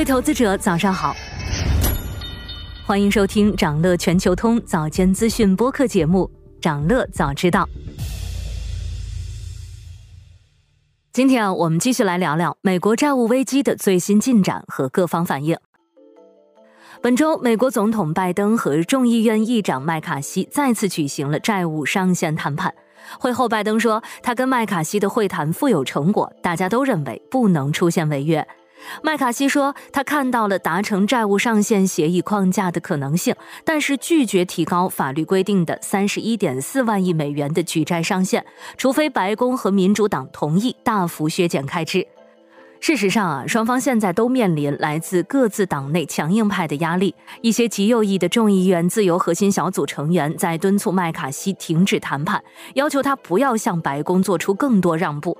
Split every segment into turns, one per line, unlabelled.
各位投资者，早上好，欢迎收听长乐全球通早间资讯播客节目《长乐早知道》。今天啊，我们继续来聊聊美国债务危机的最新进展和各方反应。本周，美国总统拜登和众议院议长麦卡锡再次举行了债务上限谈判。会后，拜登说，他跟麦卡锡的会谈富有成果，大家都认为不能出现违约。麦卡锡说，他看到了达成债务上限协议框架的可能性，但是拒绝提高法律规定的三十一点四万亿美元的举债上限，除非白宫和民主党同意大幅削减开支。事实上啊，双方现在都面临来自各自党内强硬派的压力。一些极右翼的众议院自由核心小组成员在敦促麦卡锡停止谈判，要求他不要向白宫做出更多让步。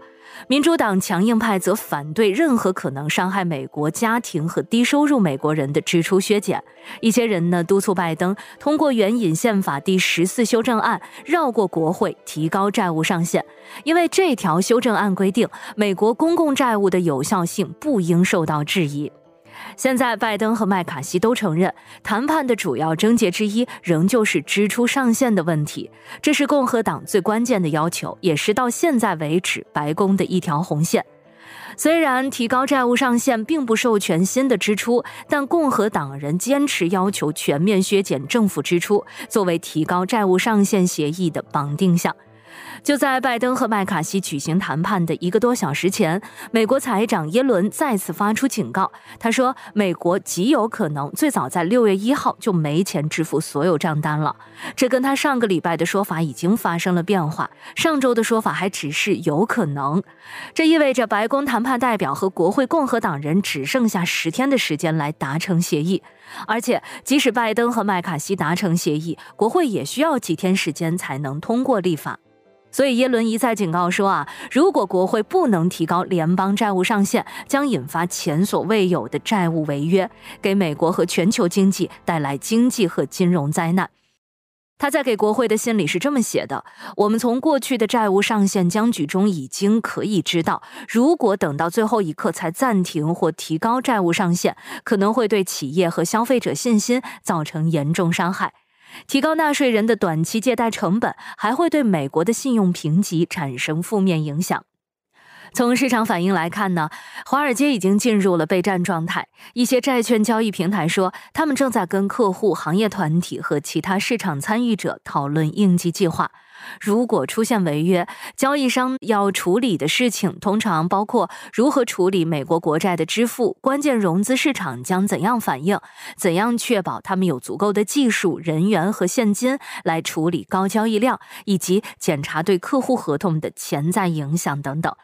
民主党强硬派则反对任何可能伤害美国家庭和低收入美国人的支出削减。一些人呢督促拜登通过援引宪法第十四修正案，绕过国会提高债务上限，因为这条修正案规定，美国公共债务的有效性不应受到质疑。现在，拜登和麦卡锡都承认，谈判的主要症结之一仍旧是支出上限的问题。这是共和党最关键的要求，也是到现在为止白宫的一条红线。虽然提高债务上限并不授权新的支出，但共和党人坚持要求全面削减政府支出，作为提高债务上限协议的绑定项。就在拜登和麦卡锡举行谈判的一个多小时前，美国财长耶伦再次发出警告。他说，美国极有可能最早在六月一号就没钱支付所有账单了。这跟他上个礼拜的说法已经发生了变化。上周的说法还只是有可能，这意味着白宫谈判代表和国会共和党人只剩下十天的时间来达成协议。而且，即使拜登和麦卡锡达成协议，国会也需要几天时间才能通过立法。所以耶伦一再警告说啊，如果国会不能提高联邦债务上限，将引发前所未有的债务违约，给美国和全球经济带来经济和金融灾难。他在给国会的信里是这么写的：我们从过去的债务上限僵局中已经可以知道，如果等到最后一刻才暂停或提高债务上限，可能会对企业和消费者信心造成严重伤害。提高纳税人的短期借贷成本，还会对美国的信用评级产生负面影响。从市场反应来看呢，华尔街已经进入了备战状态。一些债券交易平台说，他们正在跟客户、行业团体和其他市场参与者讨论应急计划。如果出现违约，交易商要处理的事情通常包括如何处理美国国债的支付，关键融资市场将怎样反应，怎样确保他们有足够的技术人员和现金来处理高交易量，以及检查对客户合同的潜在影响等等。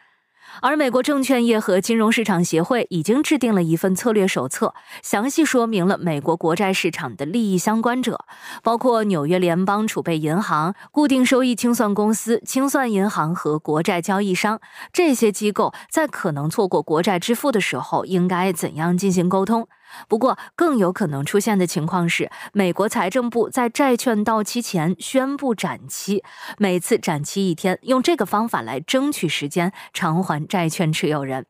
而美国证券业和金融市场协会已经制定了一份策略手册，详细说明了美国国债市场的利益相关者，包括纽约联邦储备银行、固定收益清算公司、清算银行和国债交易商。这些机构在可能错过国债支付的时候，应该怎样进行沟通？不过，更有可能出现的情况是，美国财政部在债券到期前宣布展期，每次展期一天，用这个方法来争取时间偿还债券持有人。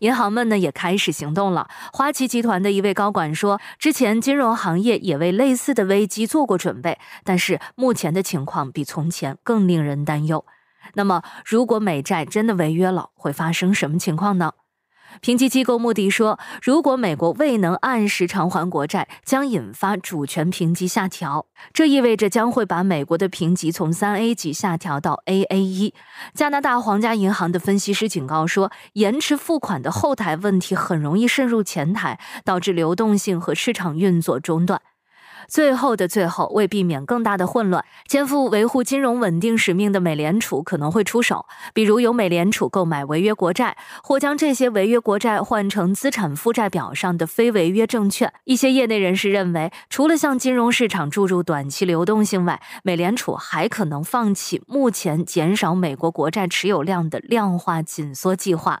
银行们呢也开始行动了。花旗集团的一位高管说，之前金融行业也为类似的危机做过准备，但是目前的情况比从前更令人担忧。那么，如果美债真的违约了，会发生什么情况呢？评级机构穆迪说，如果美国未能按时偿还国债，将引发主权评级下调，这意味着将会把美国的评级从三 A 级下调到 AA 一。加拿大皇家银行的分析师警告说，延迟付款的后台问题很容易渗入前台，导致流动性和市场运作中断。最后的最后，为避免更大的混乱，肩负维护金融稳定使命的美联储可能会出手，比如由美联储购买违约国债，或将这些违约国债换成资产负债表上的非违约证券。一些业内人士认为，除了向金融市场注入短期流动性外，美联储还可能放弃目前减少美国国债持有量的量化紧缩计划。